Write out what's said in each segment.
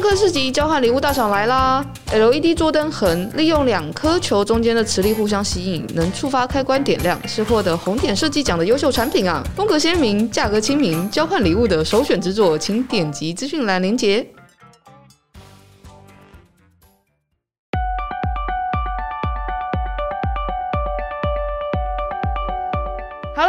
科市集交换礼物大赏来啦！LED 桌灯横利用两颗球中间的磁力互相吸引，能触发开关点亮，是获得红点设计奖的优秀产品啊！风格鲜明，价格亲民，交换礼物的首选之作，请点击资讯栏连接。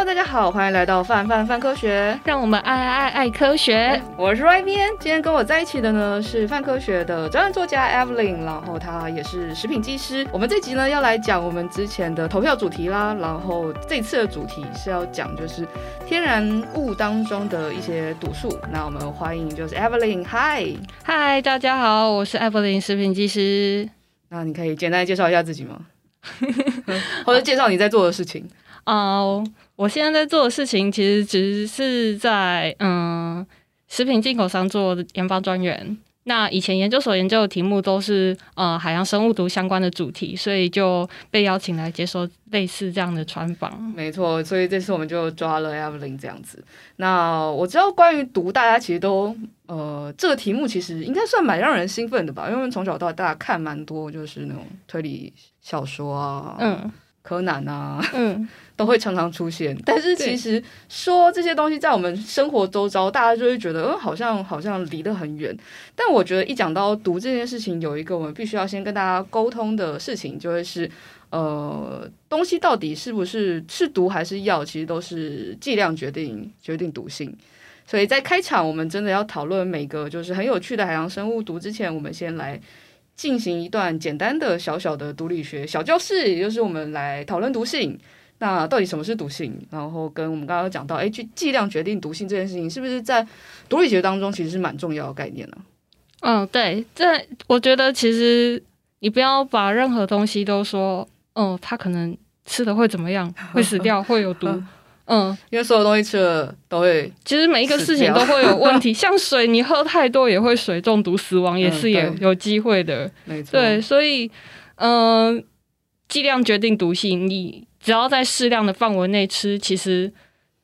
Hello，大家好，欢迎来到范范范科学，让我们爱爱爱爱科学。我是 Y 编，今天跟我在一起的呢是范科学的专栏作家 Evelyn，然后她也是食品技师。我们这集呢要来讲我们之前的投票主题啦，然后这次的主题是要讲就是天然物当中的一些毒素。那我们欢迎就是 Evelyn，Hi，嗨，大家好，我是 Evelyn 食品技师。那你可以简单介绍一下自己吗？或者介绍你在做的事情？哦、uh,，我现在在做的事情其实只是在嗯，食品进口商做研发专员。那以前研究所研究的题目都是呃海洋生物毒相关的主题，所以就被邀请来接受类似这样的专访。没错，所以这次我们就抓了 Evelyn 这样子。那我知道关于毒，大家其实都呃这个题目其实应该算蛮让人兴奋的吧？因为从小到大看蛮多就是那种推理小说啊，嗯。柯南啊，嗯，都会常常出现。但是其实说这些东西在我们生活周遭，大家就会觉得，嗯，好像好像离得很远。但我觉得一讲到毒这件事情，有一个我们必须要先跟大家沟通的事情，就会是，呃，东西到底是不是是毒还是药，其实都是剂量决定决定毒性。所以在开场，我们真的要讨论每个就是很有趣的海洋生物毒之前，我们先来。进行一段简单的小小的毒理学小教室，也就是我们来讨论毒性。那到底什么是毒性？然后跟我们刚刚讲到，哎，去剂量决定毒性这件事情，是不是在毒理学当中其实是蛮重要的概念呢？嗯，对，这我觉得其实你不要把任何东西都说，哦，它可能吃的会怎么样，会死掉，会有毒。嗯，因为所有东西吃了都会，其实每一个事情都会有问题。像水，你喝太多也会水中毒死亡，也是有有机会的。没错，对，所以，嗯、呃，剂量决定毒性。你只要在适量的范围内吃，其实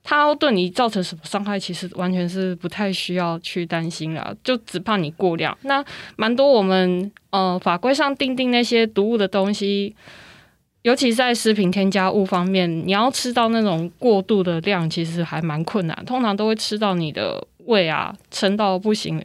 它对你造成什么伤害，其实完全是不太需要去担心了。就只怕你过量。那蛮多我们呃法规上定定那些毒物的东西。尤其在食品添加物方面，你要吃到那种过度的量，其实还蛮困难。通常都会吃到你的胃啊撑到不行，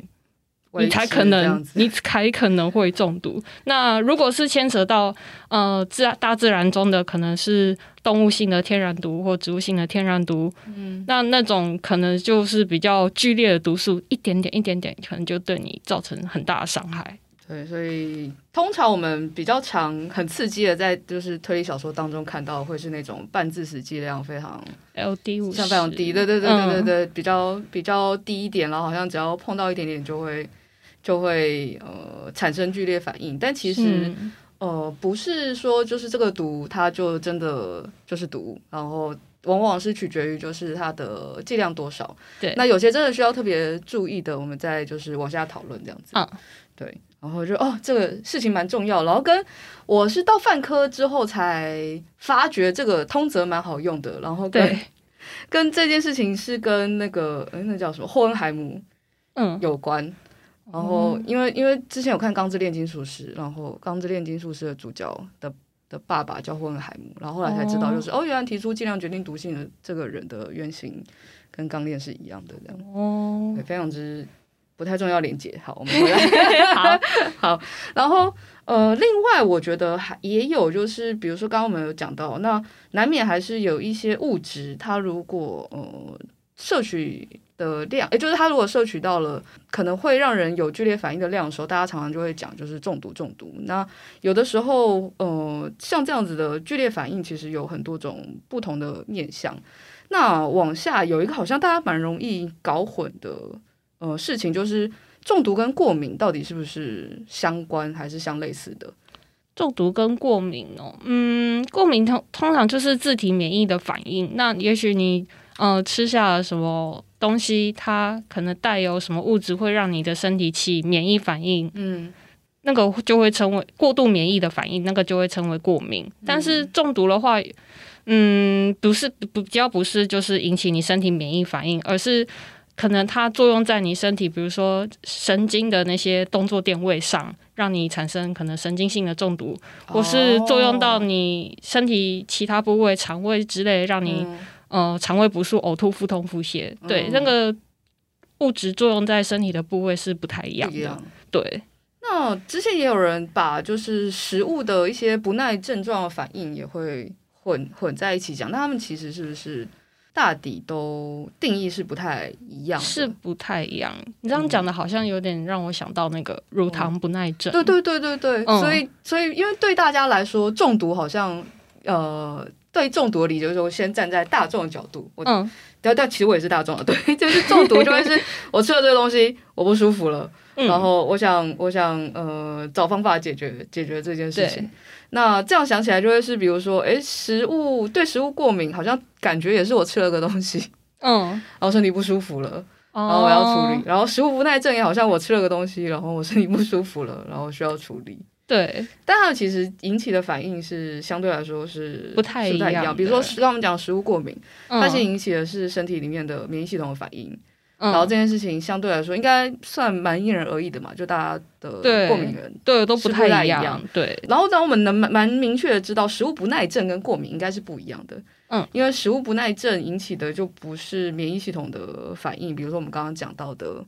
你才可能你才可能会中毒。那如果是牵扯到呃自大自然中的，可能是动物性的天然毒或植物性的天然毒，嗯，那那种可能就是比较剧烈的毒素，一点点一点点，可能就对你造成很大的伤害。对，所以通常我们比较常很刺激的，在就是推理小说当中看到，会是那种半致死剂量非常 LD 像非常低，对对对对对对，比较比较低一点，然后好像只要碰到一点点就会就会呃产生剧烈反应。但其实、嗯、呃不是说就是这个毒它就真的就是毒，然后往往是取决于就是它的剂量多少。对，那有些真的需要特别注意的，我们再就是往下讨论这样子。嗯，对。然后就哦，这个事情蛮重要。然后跟我是到泛科之后才发觉这个通则蛮好用的。然后跟 跟这件事情是跟那个诶那叫什么霍恩海姆嗯有关。嗯、然后因为因为之前有看《钢之炼金术师》，然后《钢之炼金术师》的主角的的爸爸叫霍恩海姆，然后后来才知道就是哦，哦，原来提出剂量决定毒性的这个人的原型跟钢炼是一样的这样哦，对，非常之。不太重要连接，好，我们回来。好 好，然后呃，另外我觉得还也有，就是比如说刚刚我们有讲到，那难免还是有一些物质，它如果呃摄取的量，也就是它如果摄取到了可能会让人有剧烈反应的量的时候，大家常常就会讲就是中毒中毒。那有的时候呃，像这样子的剧烈反应，其实有很多种不同的面向。那往下有一个好像大家蛮容易搞混的。呃，事情就是中毒跟过敏到底是不是相关还是相类似的？中毒跟过敏哦，嗯，过敏通通常就是自体免疫的反应。那也许你呃吃下了什么东西，它可能带有什么物质，会让你的身体起免疫反应。嗯，那个就会称为过度免疫的反应，那个就会称为过敏。但是中毒的话，嗯，不是不比较不是就是引起你身体免疫反应，而是。可能它作用在你身体，比如说神经的那些动作电位上，让你产生可能神经性的中毒，或是作用到你身体其他部位、肠胃之类，让你、嗯、呃肠胃不舒、呕吐、腹痛、腹泻。对，嗯、那个物质作用在身体的部位是不太一样的。样对。那之前也有人把就是食物的一些不耐症状的反应也会混混在一起讲，那他们其实是不是？大抵都定义是不太一样，是不太一样。你这样讲的，好像有点让我想到那个乳糖不耐症。对对对对对，嗯、所以所以因为对大家来说，中毒好像呃，对中毒的理解就是说，先站在大众的角度，我嗯，但但其实我也是大众的，对，就是中毒就会是 我吃了这个东西，我不舒服了。然后我想，我想，呃，找方法解决解决这件事情。那这样想起来，就会是比如说，诶，食物对食物过敏，好像感觉也是我吃了个东西，嗯，然后身体不舒服了，然后我要处理。然后食物不耐症也好像我吃了个东西，然后我身体不舒服了，然后需要处理。对，但它其实引起的反应是相对来说是不太一样。比如说，刚我们讲食物过敏，它先引起的是身体里面的免疫系统的反应。然后这件事情相对来说应该算蛮因人而异的嘛，就大家的过敏源对，对都不太一样。对，然后让我们能蛮蛮明确的知道，食物不耐症跟过敏应该是不一样的。嗯，因为食物不耐症引起的就不是免疫系统的反应，比如说我们刚刚讲到的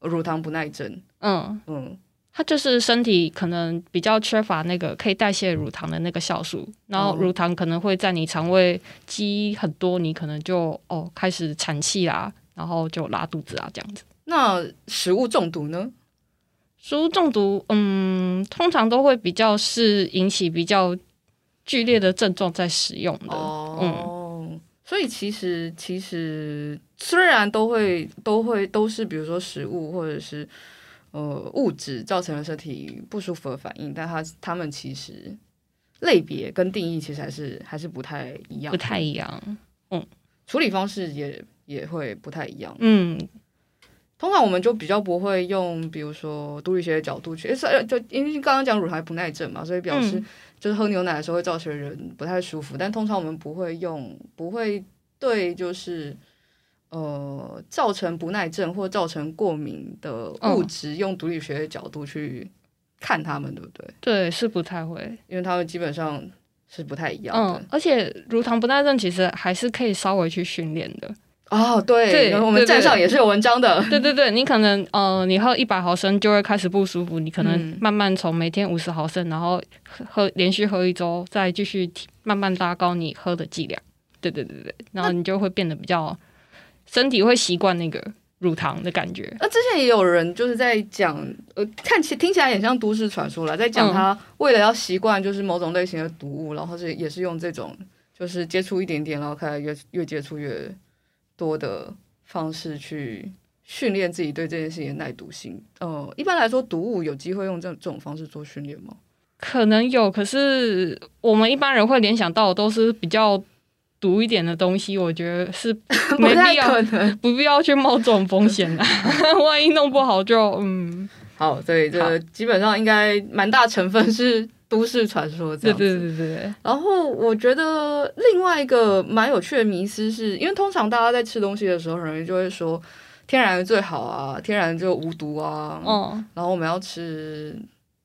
乳糖不耐症。嗯嗯，它就是身体可能比较缺乏那个可以代谢乳糖的那个酵素，然后乳糖可能会在你肠胃积很多，你可能就哦开始产气啦。然后就拉肚子啊，这样子。那食物中毒呢？食物中毒，嗯，通常都会比较是引起比较剧烈的症状在使用的。哦，嗯，所以其实其实虽然都会都会都是比如说食物或者是呃物质造成了身体不舒服的反应，但它它们其实类别跟定义其实还是还是不太一样，不太一样。嗯，处理方式也。也会不太一样。嗯，通常我们就比较不会用，比如说毒理学的角度去，诶，就因为刚刚讲乳糖不耐症嘛，所以表示就是喝牛奶的时候会造成人不太舒服。嗯、但通常我们不会用，不会对就是呃造成不耐症或造成过敏的物质用毒理学的角度去看他们，对不对？对，是不太会，因为他们基本上是不太一样的。嗯，而且乳糖不耐症其实还是可以稍微去训练的。哦，对，对，我们站上也是有文章的。对对对，你可能呃，你喝一百毫升就会开始不舒服，你可能慢慢从每天五十毫升，然后喝连续喝一周，再继续慢慢拉高你喝的剂量。对对对对，然后你就会变得比较身体会习惯那个乳糖的感觉。那之前也有人就是在讲，呃，看起听起来也像都市传说了，在讲他为了要习惯就是某种类型的毒物，然后是也是用这种就是接触一点点，然后开始越越接触越。多的方式去训练自己对这件事情的耐毒性。呃，一般来说，毒物有机会用这这种方式做训练吗？可能有，可是我们一般人会联想到的都是比较毒一点的东西。我觉得是 没必要，不，不必要去冒这种风险啊！万一弄不好就嗯，好，所以，这基本上应该蛮大成分是。都市传说这样子，对对对对。然后我觉得另外一个蛮有趣的迷思是，因为通常大家在吃东西的时候，很容易就会说天然的最好啊，天然就无毒啊。嗯。然后我们要吃，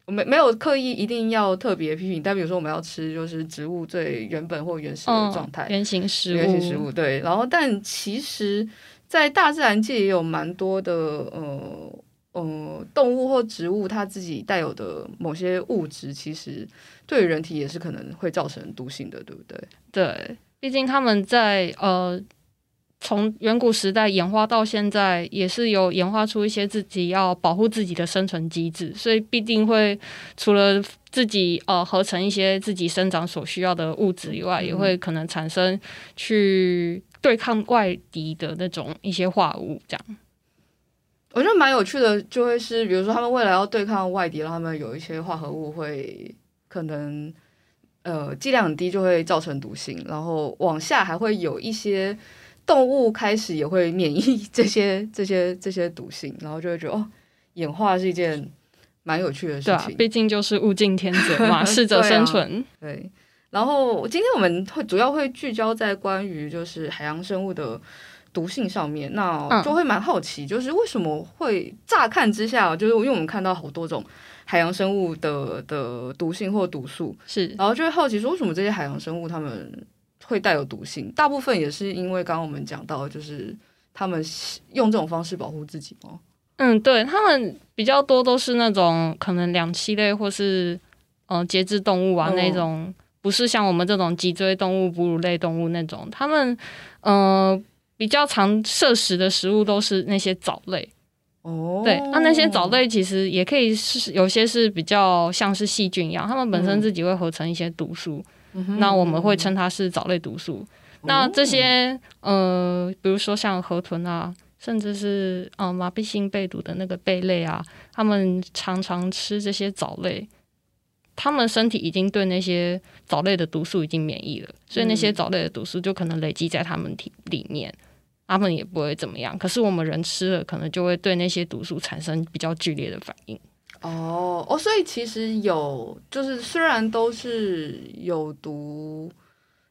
我没没有刻意一定要特别批评，但比如说我们要吃就是植物最原本或原始的状态，原型食物，原型食物。对。然后，但其实，在大自然界也有蛮多的呃。嗯，动物或植物它自己带有的某些物质，其实对人体也是可能会造成毒性的，对不对？对，毕竟他们在呃从远古时代演化到现在，也是有演化出一些自己要保护自己的生存机制，所以必定会除了自己呃合成一些自己生长所需要的物质以外，嗯、也会可能产生去对抗外敌的那种一些化物，这样。我觉得蛮有趣的，就会是比如说他们为了要对抗外敌，然后他们有一些化合物会可能呃剂量很低，就会造成毒性。然后往下还会有一些动物开始也会免疫这些这些这些毒性，然后就会觉得哦，演化是一件蛮有趣的事情。对啊，毕竟就是物竞天择嘛，适者生存。对。然后今天我们会主要会聚焦在关于就是海洋生物的。毒性上面，那就会蛮好奇，就是为什么会乍看之下，就是因为我们看到好多种海洋生物的的毒性或毒素，是，然后就会好奇说，为什么这些海洋生物它们会带有毒性？大部分也是因为刚刚我们讲到，就是他们用这种方式保护自己吗？嗯，对，他们比较多都是那种可能两栖类或是呃节肢动物啊、哦、那种，不是像我们这种脊椎动物、哺乳类动物那种，他们呃。比较常摄食的食物都是那些藻类，哦，对，那那些藻类其实也可以是有些是比较像是细菌一样，它们本身自己会合成一些毒素，嗯、那我们会称它是藻类毒素。嗯、那这些呃，比如说像河豚啊，甚至是呃麻痹性贝毒的那个贝类啊，它们常常吃这些藻类。它们身体已经对那些藻类的毒素已经免疫了，所以那些藻类的毒素就可能累积在它们体里面，他们也不会怎么样。可是我们人吃了，可能就会对那些毒素产生比较剧烈的反应。哦哦，所以其实有，就是虽然都是有毒。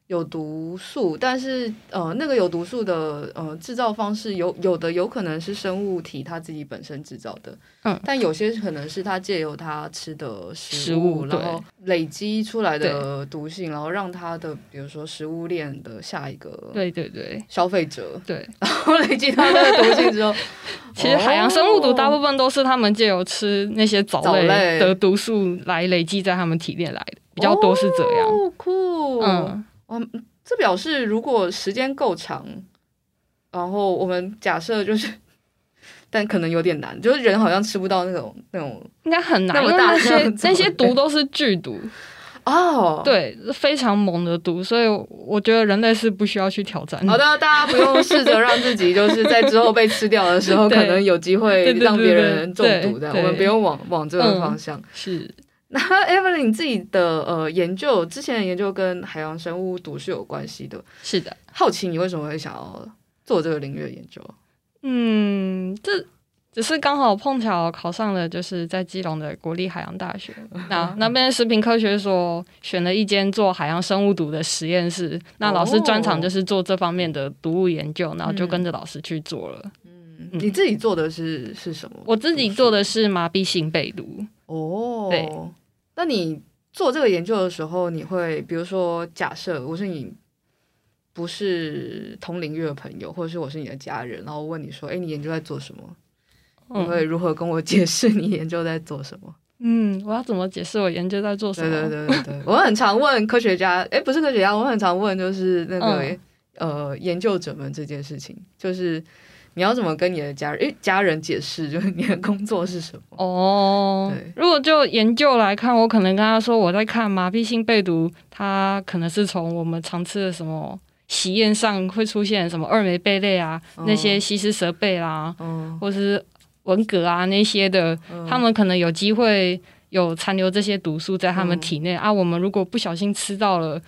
有毒素，但是呃，那个有毒素的呃制造方式有有的有可能是生物体它自己本身制造的，嗯，但有些可能是它借由它吃的食物，食物然后累积出来的毒性，然后让它的比如说食物链的下一个对对对。消费者。对，然后累积它的毒性之后，其实海洋生物毒大部分都是他们借由吃那些藻类的毒素来累积在他们体内来的，比较多是这样，哦、酷，嗯。嗯，这表示如果时间够长，然后我们假设就是，但可能有点难，就是人好像吃不到那种那种，应该很难，因为那些那些毒都是剧毒哦，对，非常猛的毒，所以我觉得人类是不需要去挑战。好的，大家不用试着让自己就是在之后被吃掉的时候，可能有机会让别人中毒的，我们不用往往这个方向、嗯、是。那 Evelyn 自己的呃研究，之前的研究跟海洋生物毒是有关系的。是的，好奇你为什么会想要做这个领域的研究？嗯，这只是刚好碰巧考上了，就是在基隆的国立海洋大学，那那边食品科学所选了一间做海洋生物毒的实验室。那老师专长就是做这方面的毒物研究，哦、然后就跟着老师去做了。嗯，你自己做的是是什么？我自己做的是麻痹性贝毒。哦，对。那你做这个研究的时候，你会比如说，假设我是你不是同领域的朋友，或者是我是你的家人，然后问你说：“哎，你研究在做什么？”你会如何跟我解释你研究在做什么？嗯，我要怎么解释我研究在做什么？对对对对对，我很常问科学家，哎，不是科学家，我很常问就是那个、嗯、呃研究者们这件事情，就是。你要怎么跟你的家人？诶，家人解释就是你的工作是什么？哦，对，如果就研究来看，我可能跟他说我在看麻痹性贝毒，它可能是从我们常吃的什么喜宴上会出现什么二枚贝类啊，哦、那些西施蛇贝啦，嗯、或是文蛤啊那些的，嗯、他们可能有机会有残留这些毒素在他们体内、嗯、啊。我们如果不小心吃到了，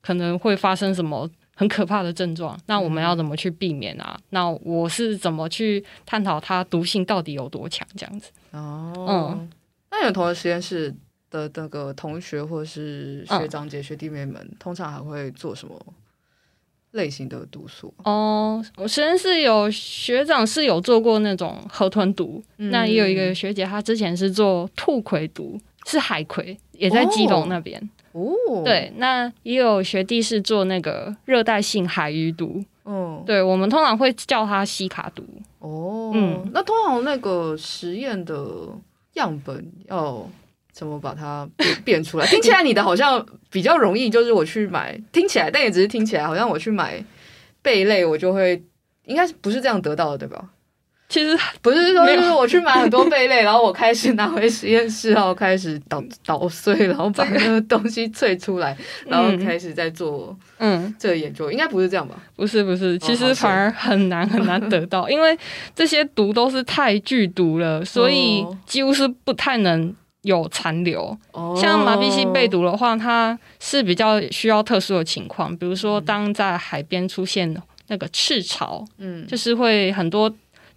可能会发生什么？很可怕的症状，那我们要怎么去避免啊？嗯、那我是怎么去探讨它毒性到底有多强？这样子哦，嗯，那有同一实验室的那个同学或是学长姐、学弟妹们，嗯、通常还会做什么类型的毒素？哦，我实验室有学长是有做过那种河豚毒，嗯、那也有一个学姐，她之前是做兔葵毒，是海葵，也在基隆那边。哦哦，对，那也有学弟是做那个热带性海鱼毒，嗯，对，我们通常会叫它西卡毒。哦，嗯，那通常那个实验的样本要怎么把它变变出来？听起来你的好像比较容易，就是我去买，听起来，但也只是听起来，好像我去买贝类，我就会，应该是不是这样得到的，对吧？其实不是说，就是我去买很多贝类，然后我开始拿回实验室，然后开始捣捣碎，然后把那个东西萃出来，然后开始在做嗯。这个研究，应该不是这样吧？不是不是，其实反而很难很难得到，因为这些毒都是太剧毒了，所以几乎是不太能有残留。像麻痹性贝毒的话，它是比较需要特殊的情况，比如说当在海边出现那个赤潮，嗯，就是会很多。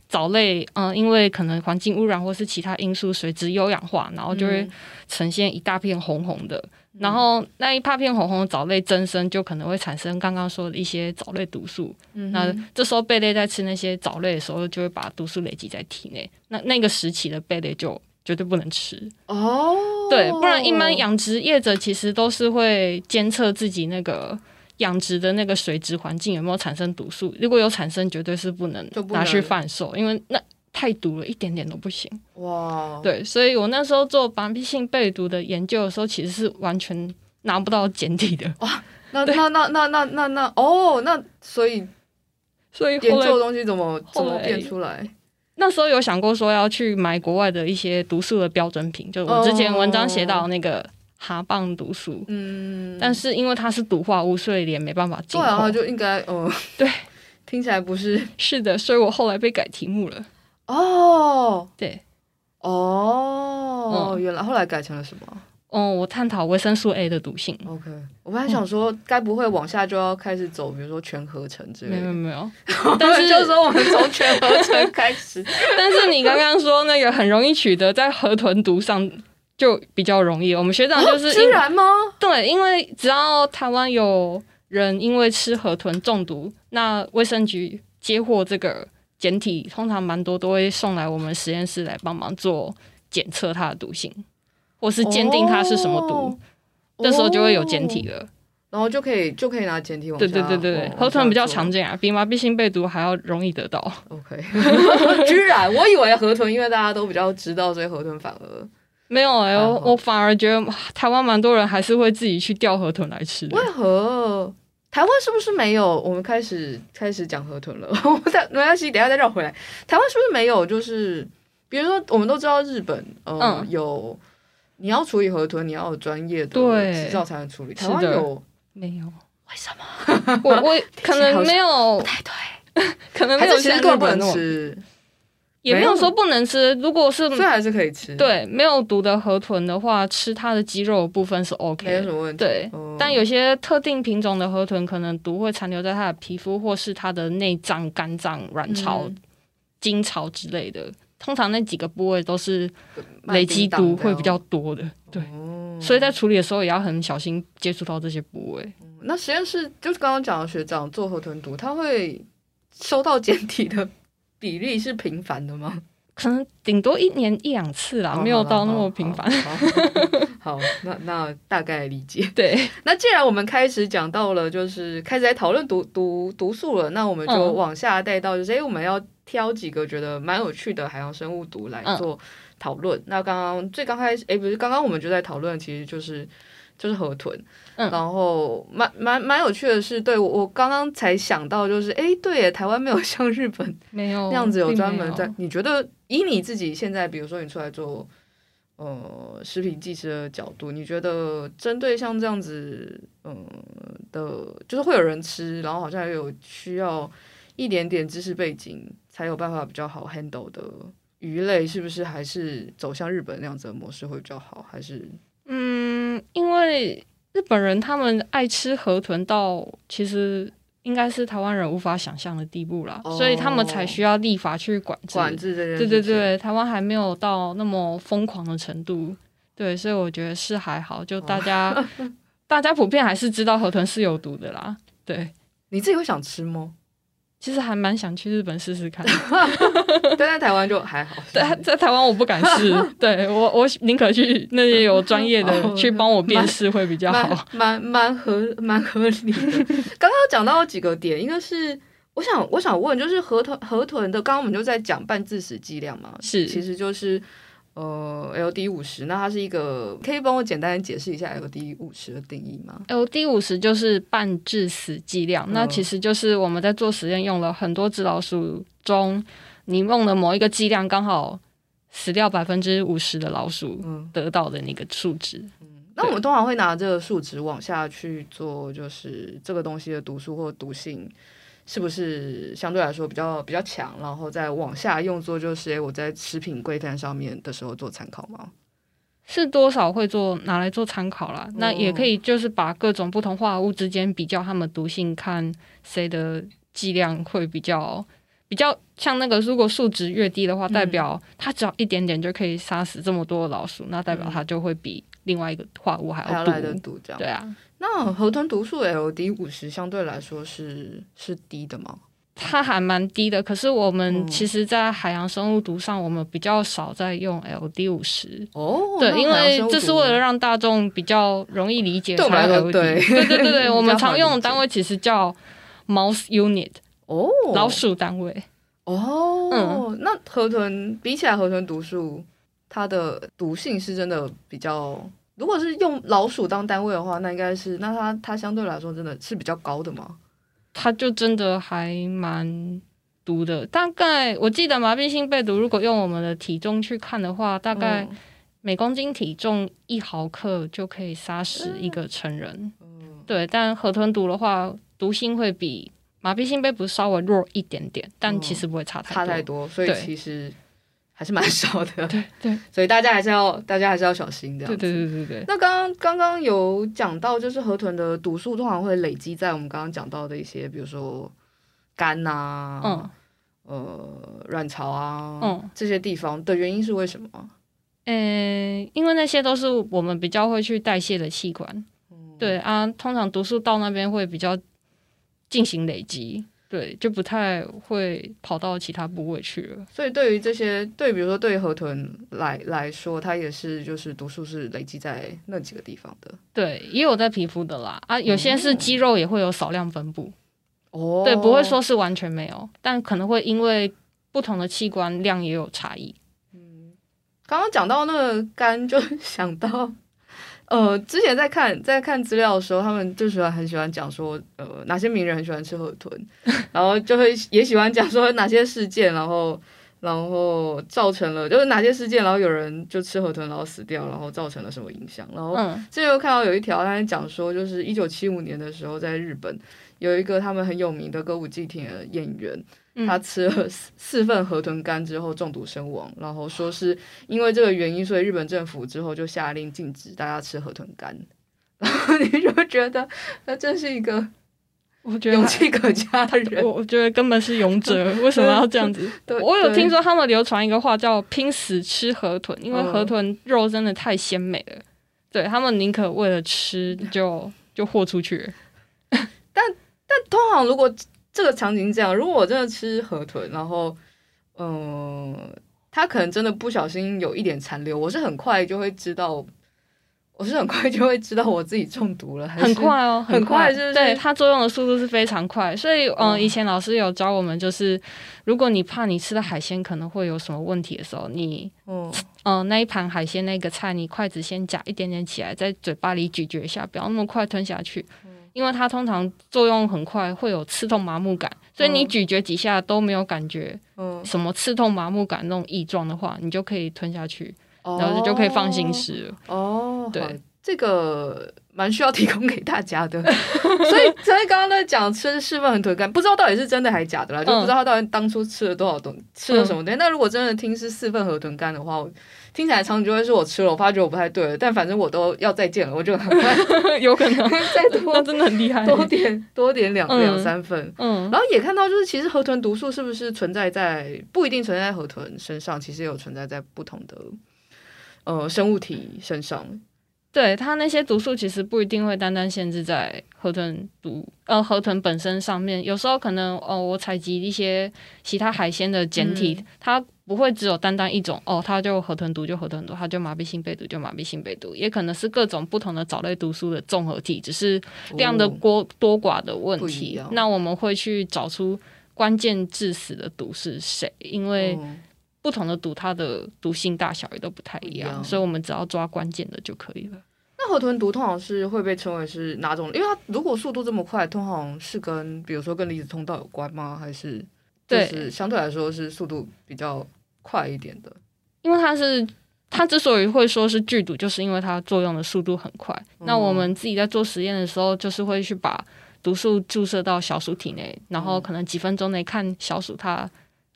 藻类，嗯，因为可能环境污染或是其他因素，水质有氧化，然后就会呈现一大片红红的。嗯、然后那一大片红红的藻类增生，就可能会产生刚刚说的一些藻类毒素。嗯、那这时候贝类在吃那些藻类的时候，就会把毒素累积在体内。那那个时期的贝类就绝对不能吃哦。对，不然一般养殖业者其实都是会监测自己那个。养殖的那个水质环境有没有产生毒素？如果有产生，绝对是不能拿去贩售，因为那太毒了，一点点都不行。哇，对，所以我那时候做防闭性贝毒的研究的时候，其实是完全拿不到检体的。哇，那那那那那那那哦，那所以所以研究的东西怎么怎么变出来？那时候有想过说要去买国外的一些毒素的标准品，就我之前文章写到那个。哈棒毒素，嗯，但是因为它是毒化物，所以也没办法进口。对啊，就应该，哦，对，听起来不是是的，所以我后来被改题目了。哦，对，哦，嗯、原来后来改成了什么？哦，我探讨维生素 A 的毒性。OK，我本来想说，该不会往下就要开始走，比如说全合成之类的。没有没有，但是就是说我们从全合成开始。但是你刚刚说那个很容易取得，在河豚毒上。就比较容易，我们学长就是居然吗？对，因为只要台湾有人因为吃河豚中毒，那卫生局接获这个检体，通常蛮多都会送来我们实验室来帮忙做检测它的毒性，或是鉴定它是什么毒，那、哦、时候就会有检体了，然后就可以就可以拿检体往对对对对对，河豚比较常见啊，比麻痹性贝毒还要容易得到。OK，居然我以为河豚因为大家都比较知道，所以河豚反而。没有哎、欸，我我反而觉得台湾蛮多人还是会自己去钓河豚来吃。为何？台湾是不是没有？我们开始开始讲河豚了。我再没关系，等下再绕回来。台湾是不是没有？就是比如说，我们都知道日本，呃、嗯，有你要处理河豚，你要有专业的执照才能处理。台湾有没有？为什么？我我 可能没有，不太对，可能没有像日本吃。也没有说不能吃，如果是这还是可以吃。对，没有毒的河豚的话，吃它的肌肉的部分是 OK，没有什么问题。对，哦、但有些特定品种的河豚，可能毒会残留在它的皮肤或是它的内脏、肝脏、卵巢、精、嗯、巢之类的。通常那几个部位都是累积毒会比较多的。对，哦、所以在处理的时候也要很小心接触到这些部位。嗯、那实验室就是刚刚讲的学长做河豚毒，他会收到简体的。比例是频繁的吗？可能顶多一年一两次啦，没有到那么频繁。好，那那大概理解。对，那既然我们开始讲到了，就是开始在讨论毒毒毒素了，那我们就往下带到，就是哎、嗯，我们要挑几个觉得蛮有趣的海洋生物毒来做讨论。嗯、那刚刚最刚开始，哎，不是，刚刚我们就在讨论，其实就是。就是河豚，嗯、然后蛮蛮蛮有趣的是，对我我刚刚才想到，就是哎，对耶，台湾没有像日本 没有那样子有专门在。你觉得以你自己现在，比如说你出来做呃食品技师的角度，你觉得针对像这样子嗯、呃、的，就是会有人吃，然后好像有需要一点点知识背景才有办法比较好 handle 的鱼类，是不是还是走向日本那样子的模式会比较好？还是？嗯，因为日本人他们爱吃河豚到其实应该是台湾人无法想象的地步啦，哦、所以他们才需要立法去管制。管制这件事。对对对，台湾还没有到那么疯狂的程度，对，所以我觉得是还好，就大家、哦、大家普遍还是知道河豚是有毒的啦。对，你自己会想吃吗？其实还蛮想去日本试试看，但在台湾就还好。在在台湾我不敢试，对我我宁可去那些有专业的去帮我辨识会比较好，蛮蛮合蛮合理的。刚刚讲到几个点，一个是我想我想问，就是河豚河豚的，刚刚我们就在讲半自死剂量嘛，是其实就是。呃，LD 五十，那它是一个，可以帮我简单解释一下 LD 五十的定义吗？LD 五十就是半致死剂量，嗯、那其实就是我们在做实验用了很多只老鼠中，你用的某一个剂量刚好死掉百分之五十的老鼠得到的那个数值。嗯，那我们通常会拿这个数值往下去做，就是这个东西的毒素或毒性。是不是相对来说比较比较强，然后再往下用作就是诶，我在食品柜台上面的时候做参考吗？是多少会做拿来做参考啦。哦、那也可以就是把各种不同化合物之间比较它们毒性，看谁的剂量会比较比比较像那个，如果数值越低的话，嗯、代表它只要一点点就可以杀死这么多的老鼠，那代表它就会比另外一个化物还要毒。对啊，那河豚毒素 LD 五十相对来说是是低的吗？它还蛮低的，可是我们其实，在海洋生物毒上，我们比较少在用 LD 五十。哦，对，因为这是为了让大众比较容易理解。对我们来说，对对对对，我们常用的单位其实叫 mouse unit。哦，老鼠单位哦，嗯，那河豚比起来，河豚毒素它的毒性是真的比较。如果是用老鼠当单位的话，那应该是那它它相对来说真的是比较高的吗？它就真的还蛮毒的。大概我记得麻痹性贝毒，如果用我们的体重去看的话，大概每公斤体重一毫克就可以杀死一个成人。嗯，对。但河豚毒的话，毒性会比。麻痹性贝毒稍微弱一点点，但其实不会差太多，差太多，所以其实还是蛮少的。对对，所以大家还是要大家还是要小心的。对对对对对。那刚刚刚刚有讲到，就是河豚的毒素通常会累积在我们刚刚讲到的一些，比如说肝啊，嗯，呃，卵巢啊，嗯，这些地方的原因是为什么？呃，因为那些都是我们比较会去代谢的器官。嗯，对啊，通常毒素到那边会比较。进行累积，对，就不太会跑到其他部位去了。所以对于这些，对，比如说对于河豚来来说，它也是就是毒素是累积在那几个地方的。对，也有在皮肤的啦，啊，有些是肌肉也会有少量分布。哦，对，不会说是完全没有，但可能会因为不同的器官量也有差异。嗯，刚刚讲到那个肝，就 想到。呃，之前在看在看资料的时候，他们就喜欢很喜欢讲说，呃，哪些名人很喜欢吃河豚，然后就会也喜欢讲说哪些事件，然后然后造成了就是哪些事件，然后有人就吃河豚然后死掉，然后造成了什么影响。然后之前又看到有一条，他讲说，就是一九七五年的时候，在日本有一个他们很有名的歌舞伎町的演员。他吃了 四份河豚干之后中毒身亡，然后说是因为这个原因，所以日本政府之后就下令禁止大家吃河豚干。然后你就觉得他真是一个，我觉得勇气可嘉的人。我觉得根本是勇者，为什么要这样子？对，我有听说他们流传一个话叫“拼死吃河豚”，因为河豚肉真的太鲜美了，对他们宁可为了吃就就豁出去。但但通常如果。这个场景这样，如果我真的吃河豚，然后，嗯，它可能真的不小心有一点残留，我是很快就会知道，我是很快就会知道我自己中毒了，很快哦，很快，是不是？对，它作用的速度是非常快，所以，嗯，以前老师有教我们，就是如果你怕你吃的海鲜可能会有什么问题的时候，你，嗯，嗯，那一盘海鲜那个菜，你筷子先夹一点点起来，在嘴巴里咀嚼一下，不要那么快吞下去。因为它通常作用很快，会有刺痛麻木感，所以你咀嚼几下都没有感觉，什么刺痛麻木感那种异状的话，你就可以吞下去，然后就就可以放心吃了。哦，对，这个蛮需要提供给大家的。所以，所以刚刚在讲吃四份河豚干，不知道到底是真的还是假的啦，就不知道他到底当初吃了多少东，吃了什么东西。那如果真的听是四份河豚干的话，听起来场景就会是我吃了，我发觉我不太对了，但反正我都要再见了，我就很快 有可能。再多，那真的很厉害，多点多点两两、嗯、三份，嗯，然后也看到就是其实河豚毒素是不是存在在不一定存在在河豚身上，其实也有存在在不同的呃生物体身上。对，它那些毒素其实不一定会单单限制在河豚毒呃河豚本身上面，有时候可能哦、呃、我采集一些其他海鲜的简体，嗯、它。不会只有单单一种哦，它就河豚毒就河豚毒，它就麻痹性贝毒就麻痹性贝毒，也可能是各种不同的藻类毒素的综合体，只是量的多多寡的问题。那我们会去找出关键致死的毒是谁，因为不同的毒它的毒性大小也都不太一样，一所以我们只要抓关键的就可以了。那河豚毒通常是会被称为是哪种？因为它如果速度这么快，通常是跟比如说跟离子通道有关吗？还是？就是相对来说是速度比较快一点的，因为它是它之所以会说是剧毒，就是因为它作用的速度很快。嗯、那我们自己在做实验的时候，就是会去把毒素注射到小鼠体内，然后可能几分钟内看小鼠它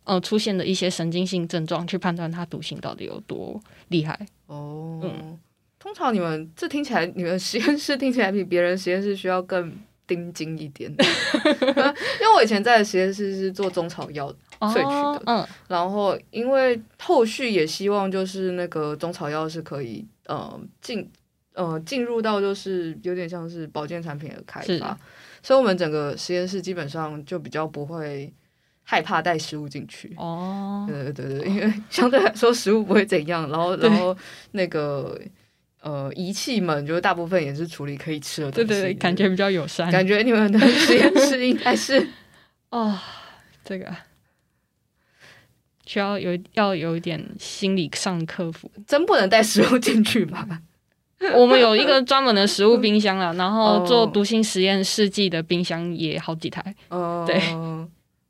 呃出现的一些神经性症状，去判断它毒性到底有多厉害。哦，嗯，通常你们这听起来，你们实验室听起来比别人实验室需要更。盯紧一点，因为我以前在的实验室是做中草药，萃取的。嗯，然后因为后续也希望就是那个中草药是可以呃进呃进入到就是有点像是保健产品的开发，所以我们整个实验室基本上就比较不会害怕带食物进去。哦，对对对对，因为相对来说食物不会怎样，然后 然后那个。呃，仪器们就是大部分也是处理可以吃的东西，对对对，感觉比较友善。感觉你们的实验室应该是 哦，这个需要有要有一点心理上克服，真不能带食物进去吧？我们有一个专门的食物冰箱啊，然后做毒性实验试剂的冰箱也好几台。哦、呃，对，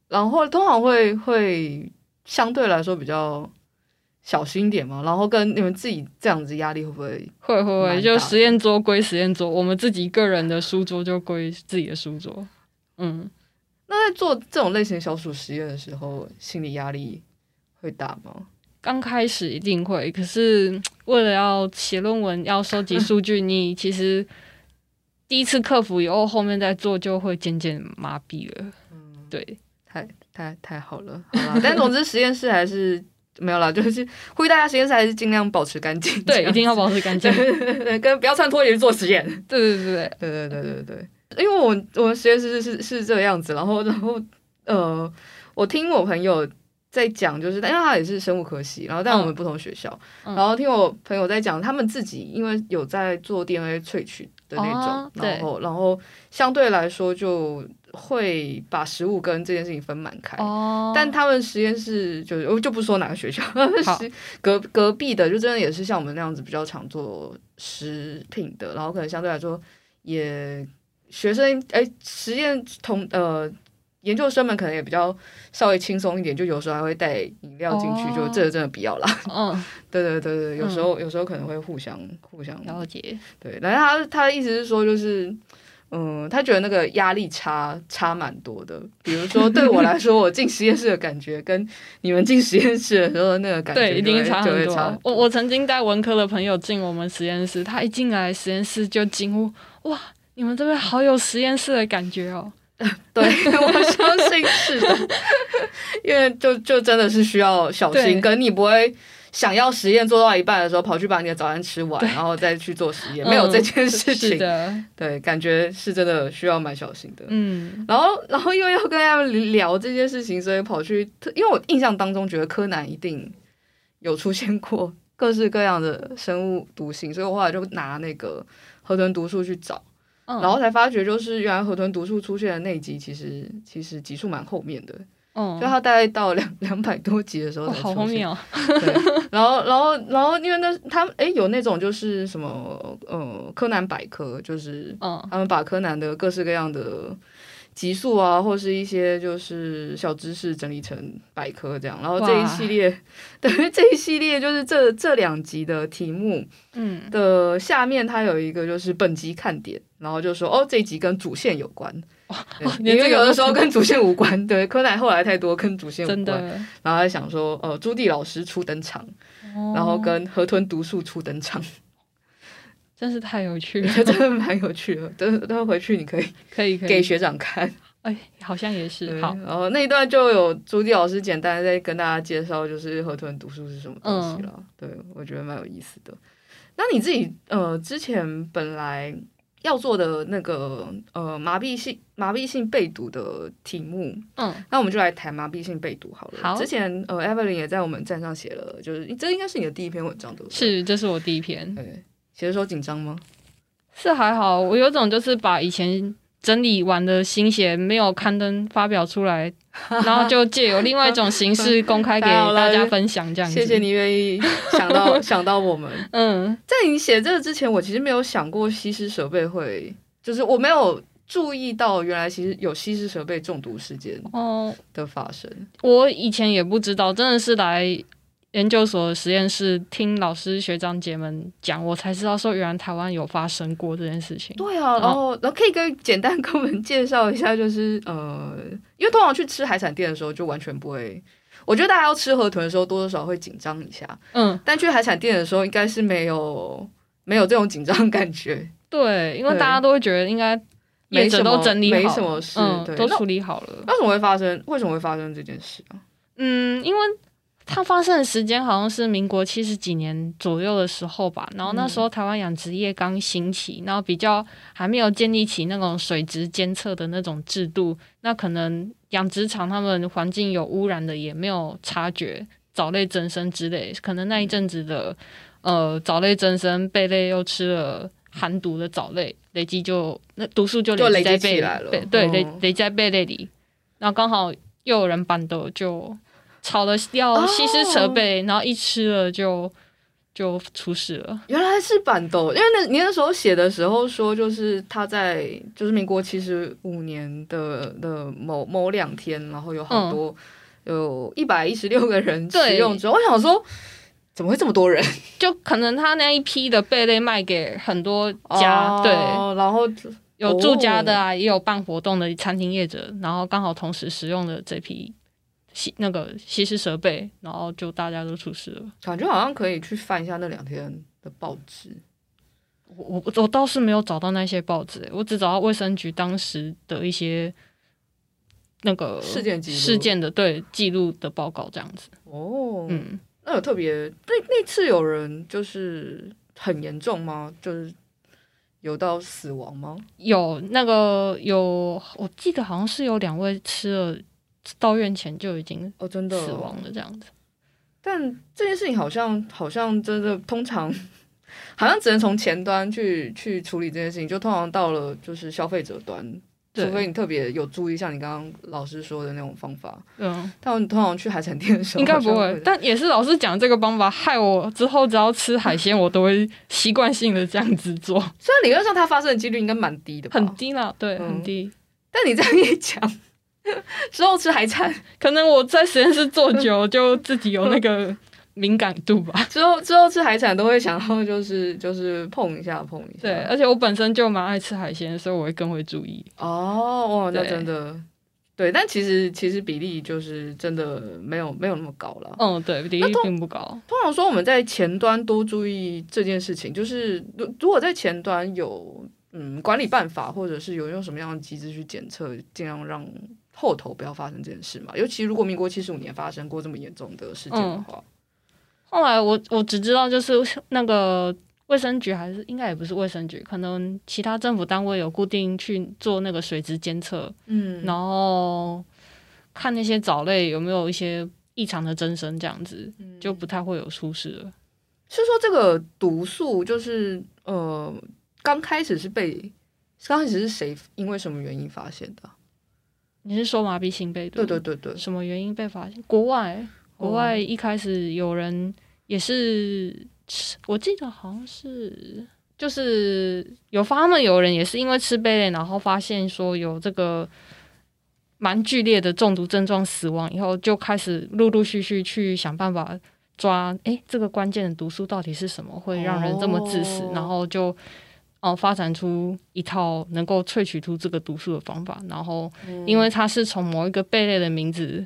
然后通常会会相对来说比较。小心点嘛，然后跟你们自己这样子压力会不会？会会会，就实验桌归实验桌，我们自己个人的书桌就归自己的书桌。嗯，那在做这种类型小鼠实验的时候，心理压力会大吗？刚开始一定会，可是为了要写论文，要收集数据，你其实第一次克服以后，后面再做就会渐渐麻痹了。嗯，对，太太太好了，好了，但总之实验室还是。没有啦，就是呼吁大家实验室还是尽量保持干净。对，一定要保持干净。对，跟不要穿拖鞋去做实验。对对对对对对对对对。因为我我们实验室是是是这个样子，然后然后呃，我听我朋友在讲，就是因为他也是生物科系，然后但我们不同学校，嗯、然后听我朋友在讲，他们自己因为有在做 DNA 萃取的那种，哦、然后然后相对来说就。会把食物跟这件事情分满开，oh. 但他们实验室就我就不说哪个学校，好隔隔壁的就真的也是像我们那样子比较常做食品的，然后可能相对来说也学生哎实验同呃研究生们可能也比较稍微轻松一点，就有时候还会带饮料进去，oh. 就这个真的不要啦。嗯，对对对对，有时候、嗯、有时候可能会互相互相了解。对，但是他他的意思是说就是。嗯，他觉得那个压力差差蛮多的。比如说，对我来说，我进实验室的感觉跟你们进实验室的时候那个感觉对，一定差很多。我我曾经带文科的朋友进我们实验室，他一进来实验室就惊呼：“哇，你们这边好有实验室的感觉哦！” 对，我相信是的，因为就就真的是需要小心，跟你不会。想要实验做到一半的时候，跑去把你的早餐吃完，然后再去做实验，没有这件事情。嗯、对，感觉是真的需要蛮小心的。嗯，然后，然后又要跟他们聊这件事情，所以跑去，因为我印象当中觉得柯南一定有出现过各式各样的生物毒性，所以我后来就拿那个河豚毒素去找，嗯、然后才发觉就是原来河豚毒素出现的那集其实其实集数蛮后面的。就他大概到两 两百多集的时候才出现，哦、好后面哦。对，然后然后然后因为那他诶、欸、有那种就是什么呃柯南百科，就是他们把柯南的各式各样的集数啊，或是一些就是小知识整理成百科这样。然后这一系列 等于这一系列就是这这两集的题目，嗯的下面它有一个就是本集看点，然后就说哦这一集跟主线有关。因为有的时候跟主线无关，对，柯南后来太多跟主线无关，的。然后还想说，呃，朱棣老师初登场，哦、然后跟河豚毒素初登场，真是太有趣了，真的蛮有趣的，等等回去你可以可以给学长看，哎，好像也是，好，然后那一段就有朱棣老师简单的在跟大家介绍，就是河豚毒素是什么东西了，嗯、对我觉得蛮有意思的。那你自己呃之前本来。要做的那个呃麻痹性麻痹性被读的题目，嗯，那我们就来谈麻痹性被读好了。好，之前呃，Evelyn 也在我们站上写了，就是这应该是你的第一篇文章对不对？是，这是我第一篇。对，写的时候紧张吗？是还好，我有种就是把以前整理完的心血没有刊登发表出来，然后就借由另外一种形式公开给大家分享，这样子。谢谢你愿意想到 想到我们。嗯，在你写这个之前，我其实没有想过西施蛇贝会，就是我没有注意到原来其实有西施蛇贝中毒事件哦的发生。我以前也不知道，真的是来。研究所实验室，听老师学长姐们讲，我才知道说，原来台湾有发生过这件事情。对啊，然后，然后可以跟简单跟我们介绍一下，就是呃，因为通常去吃海产店的时候，就完全不会。我觉得大家要吃河豚的时候，多多少少会紧张一下。嗯，但去海产店的时候，应该是没有没有这种紧张感觉。对，因为大家都会觉得应该业者都整理好，没什么事，嗯、对，都处理好了。为什么会发生？为什么会发生这件事啊？嗯，因为它发生的时间好像是民国七十几年左右的时候吧。然后那时候台湾养殖业刚兴起，然后比较还没有建立起那种水质监测的那种制度。那可能养殖场他们环境有污染的也没有察觉，藻类增生之类。可能那一阵子的呃藻类增生，贝类又吃了含毒的藻类，累积就那毒素就累积在贝来了。对，累累在贝类里。然后刚好又有人搬的，就炒了要稀释设备，然后一吃了就就出事了。原来是板豆，因为那你那时候写的时候说，就是他在就是民国七十五年的的某某两天，然后有好多、嗯、有一百一十六个人使用之后，我想说怎么会这么多人？就可能他那一批的贝类卖给很多家，哦、对，然后。有住家的啊，也有办活动的餐厅业者，然后刚好同时使用了这批稀那个稀释设备，然后就大家都出事了。感觉好像可以去翻一下那两天的报纸。我我我倒是没有找到那些报纸，我只找到卫生局当时的一些那个事件记录事件的对记录的报告这样子。哦，嗯，那有特别那那次有人就是很严重吗？就是。有到死亡吗？有那个有，我记得好像是有两位吃了到院前就已经哦，真的死亡了这样子。但这件事情好像好像真的通常好像只能从前端去去处理这件事情，就通常到了就是消费者端。除非你特别有注意，像你刚刚老师说的那种方法，嗯，但你通常去海产店的时候，应该不会。但也是老师讲这个方法，害我之后只要吃海鲜，我都会习惯性的这样子做。虽然理论上它发生的几率应该蛮低的吧，很低啦，对，嗯、很低。但你这样一讲，之后吃海产，可能我在实验室坐久，就自己有那个。敏感度吧，之后之后吃海产都会想要就是就是碰一下碰一下。对，而且我本身就蛮爱吃海鲜，所以我会更会注意。哦，哇，那真的对，但其实其实比例就是真的没有没有那么高了。嗯，对，比例并不高。通常说我们在前端多注意这件事情，就是如如果在前端有嗯管理办法，或者是有用什么样的机制去检测，尽量让后头不要发生这件事嘛。尤其如果民国七十五年发生过这么严重的事件的话。嗯后来我我只知道就是那个卫生局还是应该也不是卫生局，可能其他政府单位有固定去做那个水质监测，嗯，然后看那些藻类有没有一些异常的增生，这样子就不太会有出事了。是说这个毒素就是呃刚开始是被刚开始是谁因为什么原因发现的？你是说麻痹性贝毒？对对对对，什么原因被发现？国外。国外一开始有人也是吃，我记得好像是就是有发他们有人也是因为吃贝类，然后发现说有这个蛮剧烈的中毒症状死亡以后，就开始陆陆续续去想办法抓，诶、欸，这个关键的毒素到底是什么会让人这么致死？然后就哦发展出一套能够萃取出这个毒素的方法，然后因为它是从某一个贝类的名字。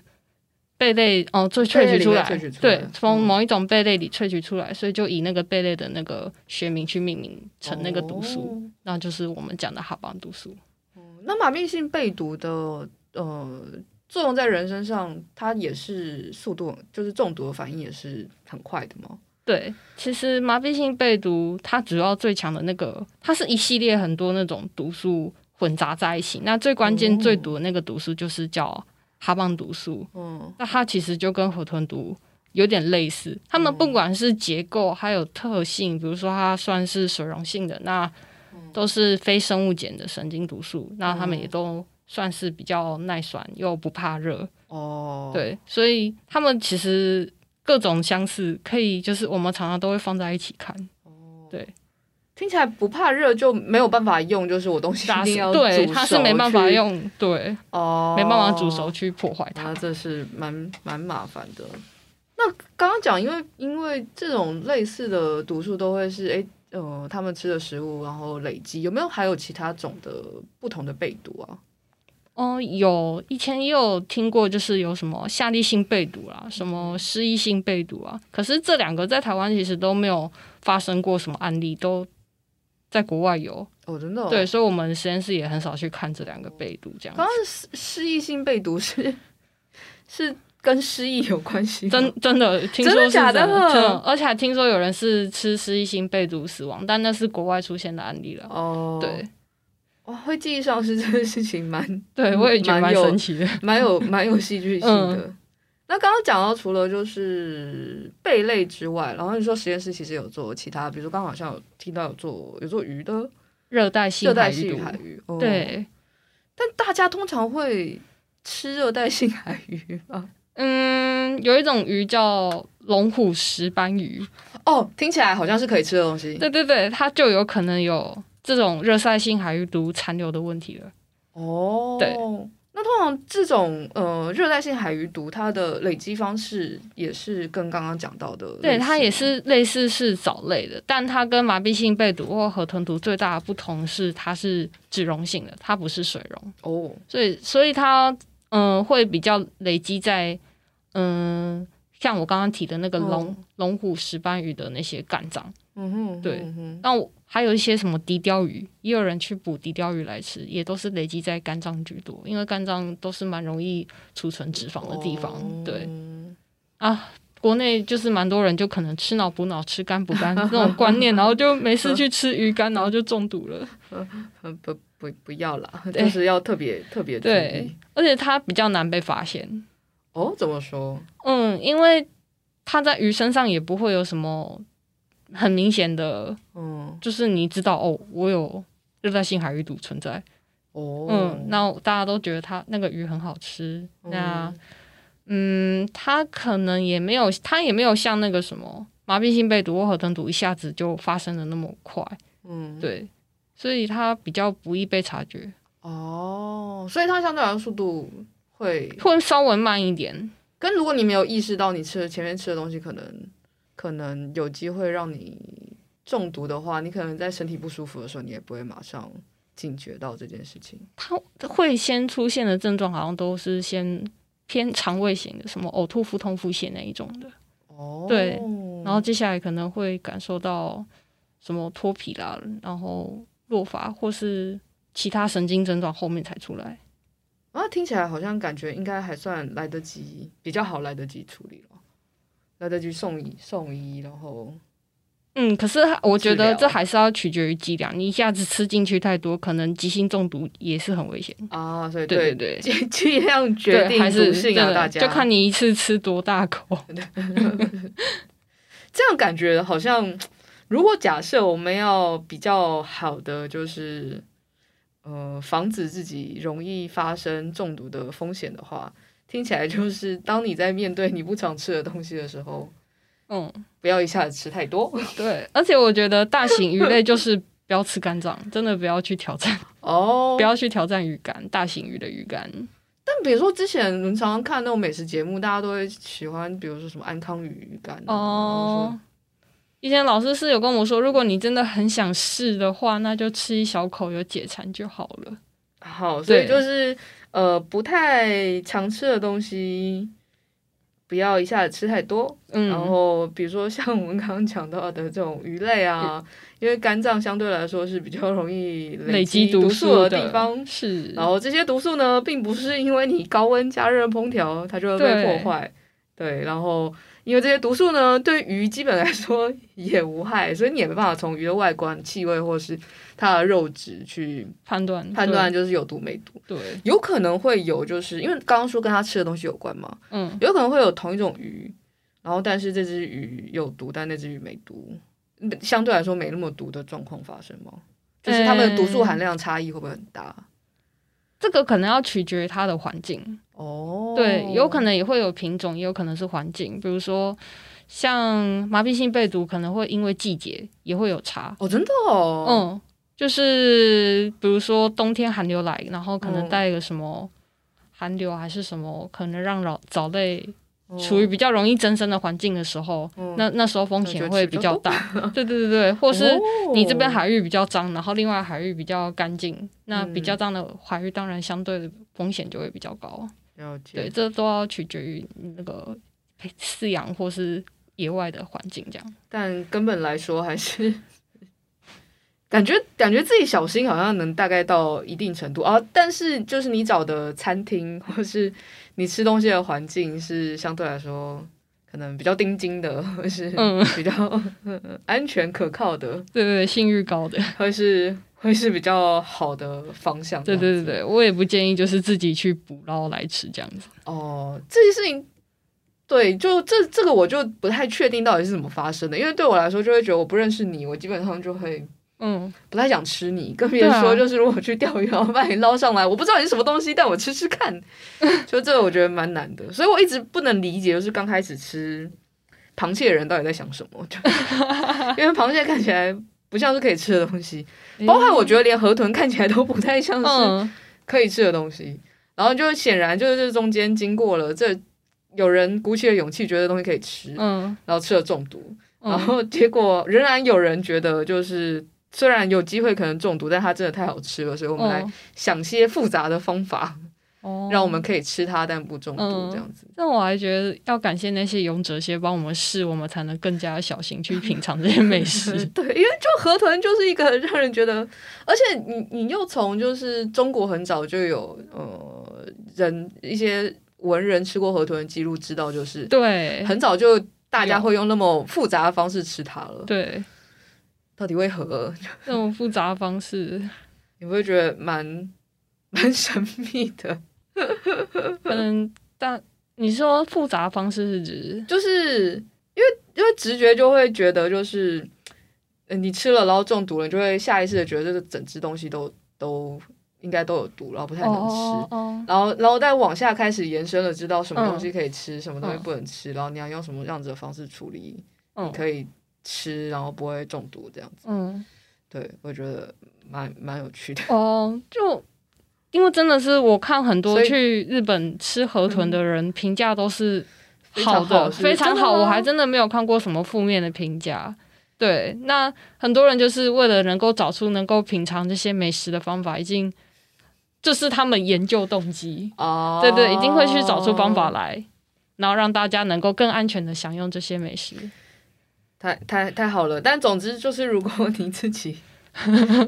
贝类哦，萃萃取出来，对，从某一种贝类里萃取出来，嗯、所以就以那个贝类的那个学名去命名成那个毒素，哦、那就是我们讲的哈邦毒素。嗯，那麻痹性贝毒的呃作用在人身上，它也是速度，就是中毒的反应也是很快的吗？对，其实麻痹性贝毒它主要最强的那个，它是一系列很多那种毒素混杂在一起，那最关键最毒的那个毒素就是叫。哈棒毒素，嗯，那它其实就跟河豚毒有点类似。它们不管是结构还有特性，比如说它算是水溶性的，那都是非生物碱的神经毒素。那它们也都算是比较耐酸又不怕热。哦，对，所以它们其实各种相似，可以就是我们常常都会放在一起看。哦，对。听起来不怕热就没有办法用，就是我东西一定要对，它是没办法用，对哦，没办法煮熟去破坏它，这是蛮蛮麻烦的。那刚刚讲，因为因为这种类似的毒素都会是诶呃，他们吃的食物然后累积，有没有还有其他种的不同的被毒啊？哦、呃，有，以前也有听过，就是有什么下痢性贝毒啦，什么失忆性贝毒啊，可是这两个在台湾其实都没有发生过什么案例，都。在国外有哦，真的、哦、对，所以我们实验室也很少去看这两个贝毒这样。刚刚失失忆性贝毒是是跟失忆有关系？真真的，听说是真的假的？而且还听说有人是吃失忆性被毒死亡，但那是国外出现的案例了。哦，对，哇，会记忆丧失这件事情蛮 对我也觉得蛮神奇的，蛮有蛮有戏剧性的。嗯 那刚刚讲到，除了就是贝类之外，然后你说实验室其实有做其他，比如说刚好像有听到有做有做鱼的热带性热带性海鱼，哦、对。但大家通常会吃热带性海鱼吗？嗯，有一种鱼叫龙虎石斑鱼，哦，听起来好像是可以吃的东西。对对对，它就有可能有这种热塞性海鱼毒残留的问题了。哦，对。那通常这种呃热带性海鱼毒，它的累积方式也是跟刚刚讲到的，对，它也是类似是藻类的，但它跟麻痹性贝毒或河豚毒最大的不同是它是脂溶性的，它不是水溶哦，所以所以它嗯、呃、会比较累积在嗯、呃、像我刚刚提的那个龙龙、哦、虎石斑鱼的那些肝脏，嗯哼，对，嗯，那我。还有一些什么笛鯛鱼，也有人去捕笛鯛鱼来吃，也都是累积在肝脏居多，因为肝脏都是蛮容易储存脂肪的地方。哦、对啊，国内就是蛮多人就可能吃脑补脑，吃肝补肝那种观念，然后就没事去吃鱼肝，然后就中毒了。不不不要啦，就是要特别特别注意。对，而且它比较难被发现。哦，怎么说？嗯，因为它在鱼身上也不会有什么。很明显的，嗯，就是你知道哦，我有热带性海鱼毒存在，哦，嗯，那大家都觉得它那个鱼很好吃，嗯那，嗯，它可能也没有，它也没有像那个什么麻痹性贝毒或河豚毒一下子就发生的那么快，嗯，对，所以它比较不易被察觉，哦，所以它相对来说速度会会稍微慢一点，跟如果你没有意识到你吃的前面吃的东西可能。可能有机会让你中毒的话，你可能在身体不舒服的时候，你也不会马上警觉到这件事情。它会先出现的症状，好像都是先偏肠胃型的，什么呕吐、腹痛、腹泻那一种的。哦，对，然后接下来可能会感受到什么脱皮啦，然后落发或是其他神经症状，后面才出来。啊，听起来好像感觉应该还算来得及，比较好来得及处理了。来得及送医，送医，然后，嗯，可是我觉得这还是要取决于剂量。你一下子吃进去太多，可能急性中毒也是很危险啊。所以对对对，剂量决定毒性啊，大家就看你一次吃多大口。这样感觉好像，如果假设我们要比较好的，就是呃，防止自己容易发生中毒的风险的话。听起来就是，当你在面对你不常吃的东西的时候，嗯，不要一下子吃太多。对，而且我觉得大型鱼类就是不要吃肝脏，真的不要去挑战哦，不要去挑战鱼肝，大型鱼的鱼肝。但比如说之前我们常常看那种美食节目，大家都会喜欢，比如说什么安康鱼鱼肝哦。以前老师是有跟我说，如果你真的很想试的话，那就吃一小口，有解馋就好了。好，所以就是。呃，不太常吃的东西，不要一下子吃太多。嗯，然后比如说像我们刚刚讲到的这种鱼类啊，嗯、因为肝脏相对来说是比较容易累积毒素的地方。是，然后这些毒素呢，并不是因为你高温加热烹调它就会被破坏。对，对，然后。因为这些毒素呢，对鱼基本来说也无害，所以你也没办法从鱼的外观、气味或是它的肉质去判断判断就是有毒没毒。对，有可能会有，就是因为刚刚说跟它吃的东西有关嘛。嗯，有可能会有同一种鱼，然后但是这只鱼有毒，但那只鱼没毒，相对来说没那么毒的状况发生吗？就是它们的毒素含量差异会不会很大？欸这个可能要取决于它的环境哦，对，有可能也会有品种，也有可能是环境。比如说，像麻痹性贝毒，可能会因为季节也会有差哦，真的哦，嗯，就是比如说冬天寒流来，然后可能带一个什么寒流还是什么，可能让老藻类。处于比较容易增生的环境的时候，嗯、那那时候风险会比较大。对对对对，或是你这边海域比较脏，然后另外海域比较干净，嗯、那比较脏的海域当然相对的风险就会比较高。了解。对，这都要取决于那个饲养或是野外的环境这样。但根本来说还是感觉感觉自己小心好像能大概到一定程度啊，但是就是你找的餐厅 或是你吃东西的环境是相对来说可能比较钉金的，或是比较、嗯、安全可靠的，对对对，信誉高的，或是会是比较好的方向。对对对对，我也不建议就是自己去捕捞来吃这样子。哦，这些事情。对，就这这个我就不太确定到底是怎么发生的，因为对我来说就会觉得我不认识你，我基本上就会嗯不太想吃你。更别人说就是如果去钓鱼，然后把你捞上来，我不知道你是什么东西，但我吃吃看。就这个我觉得蛮难的，所以我一直不能理解，就是刚开始吃螃蟹的人到底在想什么，就 因为螃蟹看起来不像是可以吃的东西，包括我觉得连河豚看起来都不太像是可以吃的东西。然后就显然就是这中间经过了这。有人鼓起了勇气，觉得东西可以吃，嗯，然后吃了中毒，嗯，然后结果仍然有人觉得，就是虽然有机会可能中毒，但它真的太好吃了，所以我们来想些复杂的方法，哦，让我们可以吃它，但不中毒，这样子。但我还觉得要感谢那些勇者先帮我们试，我们才能更加小心去品尝这些美食。对，因为就河豚就是一个让人觉得，而且你你又从就是中国很早就有呃人一些。文人吃过河豚的记录，知道就是对，很早就大家会用那么复杂的方式吃它了。对，到底为何 那种复杂的方式？你会觉得蛮蛮神秘的。可能，但你说复杂的方式是指，就是因为因为直觉就会觉得，就是你吃了然后中毒了，你就会下意识的觉得这个整只东西都都。应该都有毒，然后不太能吃，oh, oh, oh. 然后然后再往下开始延伸了，知道什么东西可以吃，嗯、什么东西不能吃，然后你要用什么样子的方式处理，嗯、你可以吃，然后不会中毒这样子。嗯，对，我觉得蛮蛮有趣的。哦、oh,，就因为真的是我看很多去日本吃河豚的人评价都是好的，嗯、非常好，我还真的没有看过什么负面的评价。对，那很多人就是为了能够找出能够品尝这些美食的方法，已经。这是他们研究动机哦，oh. 对对，一定会去找出方法来，然后让大家能够更安全的享用这些美食。太太太好了，但总之就是，如果你自己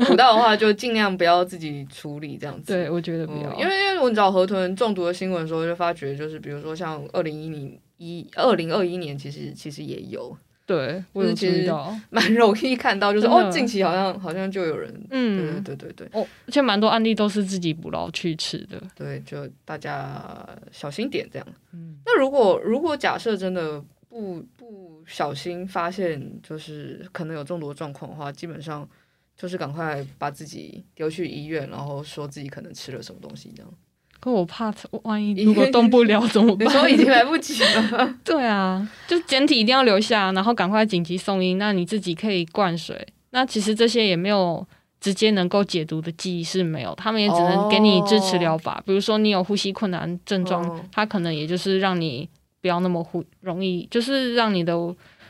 捕到的话，就尽量不要自己处理这样子。对，我觉得不要，嗯、因为因为我找河豚中毒的新闻的时候，就发觉就是，比如说像二零一零一二零二一年，其实其实也有。对，我有注意到，蛮容易看到，就是哦，近期好像好像就有人，嗯，对对对对，哦，而且蛮多案例都是自己捕捞去吃的，对，就大家小心点这样。嗯，那如果如果假设真的不不小心发现，就是可能有中毒的状况的话，基本上就是赶快把自己丢去医院，然后说自己可能吃了什么东西这样。可我怕，万一如果动不了怎么办？你说已经来不及了。对啊，就简体一定要留下，然后赶快紧急送医。那你自己可以灌水。那其实这些也没有直接能够解毒的记忆是没有，他们也只能给你支持疗法。Oh. 比如说你有呼吸困难症状，oh. 他可能也就是让你不要那么忽容易，就是让你的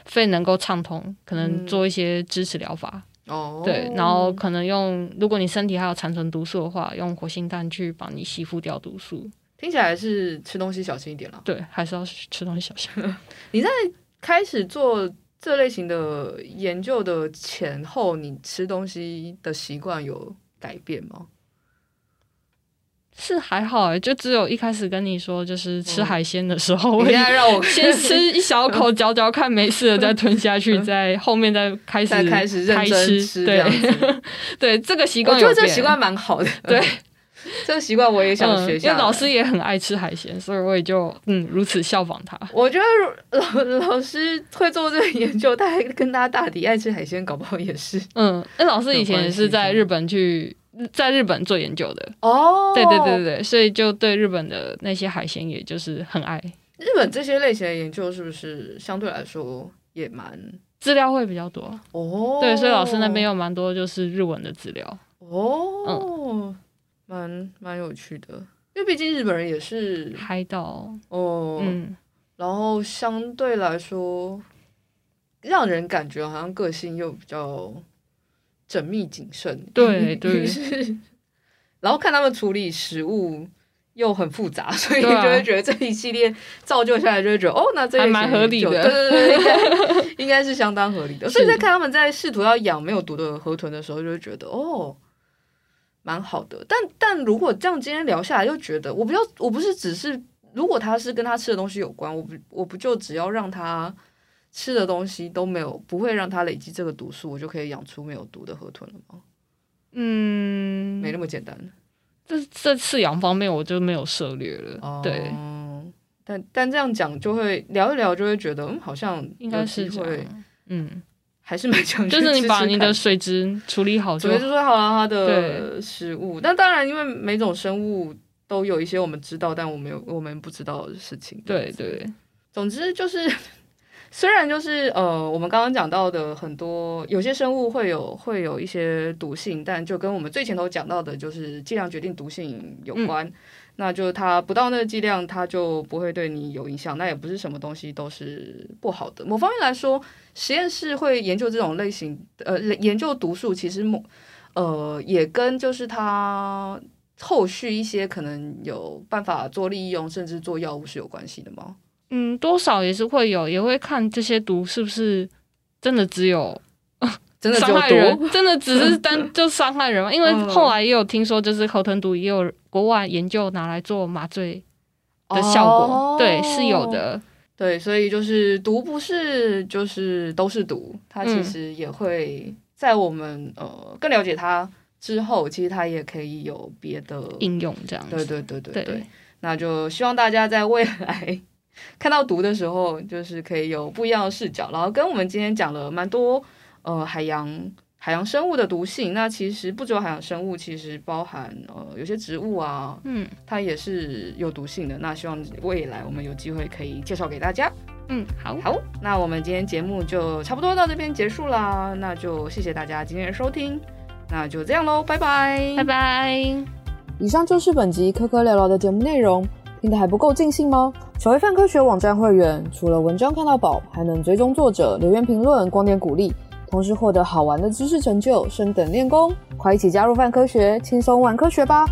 肺能够畅通，可能做一些支持疗法。哦、oh，对，然后可能用，如果你身体还有残存毒素的话，用活性炭去帮你吸附掉毒素。听起来是吃东西小心一点了。对，还是要吃东西小心。你在开始做这类型的研究的前后，你吃东西的习惯有改变吗？是还好哎，就只有一开始跟你说，就是吃海鲜的时候，嗯、我现在让我 先吃一小口嚼嚼看，没事了再吞下去，再后面再开始再开始认真吃。对 对，这个习惯，我觉得这个习惯蛮好的。对，这个习惯我也想学下、嗯。因为老师也很爱吃海鲜，所以我也就嗯如此效仿他。我觉得老老师会做这个研究，他还跟他大抵爱吃海鲜，搞不好也是。嗯，那老师以前也是在日本去。在日本做研究的。哦，oh, 对对对对，所以就对日本的那些海鲜，也就是很爱。日本这些类型的研究是不是相对来说也蛮资料会比较多。哦？Oh, 对，所以老师那边有蛮多就是日文的资料。哦，嗯，蛮蛮有趣的，因为毕竟日本人也是海岛。哦，oh, 嗯，然后相对来说让人感觉好像个性又比较。缜密谨慎，对对，然后看他们处理食物又很复杂，所以就会觉得这一系列造就下来，就会觉得、啊、哦，那这还蛮合理的，对对对，应该 应该是相当合理的。所以在看他们在试图要养没有毒的河豚的时候，就会觉得哦，蛮好的。但但如果这样今天聊下来，又觉得我不要，我不是只是如果他是跟他吃的东西有关，我不我不就只要让他吃的东西都没有不会让它累积这个毒素，我就可以养出没有毒的河豚了吗？嗯，没那么简单。这这饲养方面我就没有涉猎了，哦、对。但但这样讲就会聊一聊，就会觉觉得嗯，好像应该是会，嗯，还是蛮强。就是你把你的水质处理好就，水质处理好了它的食物。但当然，因为每种生物都有一些我们知道但我们有我们不知道的事情。对对，总之就是。虽然就是呃，我们刚刚讲到的很多，有些生物会有会有一些毒性，但就跟我们最前头讲到的，就是剂量决定毒性有关。嗯、那就它不到那个剂量，它就不会对你有影响。那也不是什么东西都是不好的。某方面来说，实验室会研究这种类型，呃，研究毒素，其实某呃也跟就是它后续一些可能有办法做利用，甚至做药物是有关系的吗？嗯，多少也是会有，也会看这些毒是不是真的只有 真的伤害人，真的只是单 就伤害人嘛？因为后来也有听说，就是口吞毒也有国外研究拿来做麻醉的效果，哦、对，是有的。对，所以就是毒不是就是都是毒，它其实也会在我们呃更了解它之后，其实它也可以有别的应用，这样子。对对对对对，对那就希望大家在未来。看到毒的时候，就是可以有不一样的视角，然后跟我们今天讲了蛮多呃海洋海洋生物的毒性。那其实不只有海洋生物，其实包含呃有些植物啊，嗯，它也是有毒性的。那希望未来我们有机会可以介绍给大家。嗯，好，好，那我们今天节目就差不多到这边结束啦。那就谢谢大家今天的收听，那就这样喽，拜拜，拜拜。以上就是本集科科聊聊的节目内容。听得还不够尽兴吗？成为泛科学网站会员，除了文章看到饱，还能追踪作者、留言评论、光点鼓励，同时获得好玩的知识成就，升等练功。快一起加入泛科学，轻松玩科学吧！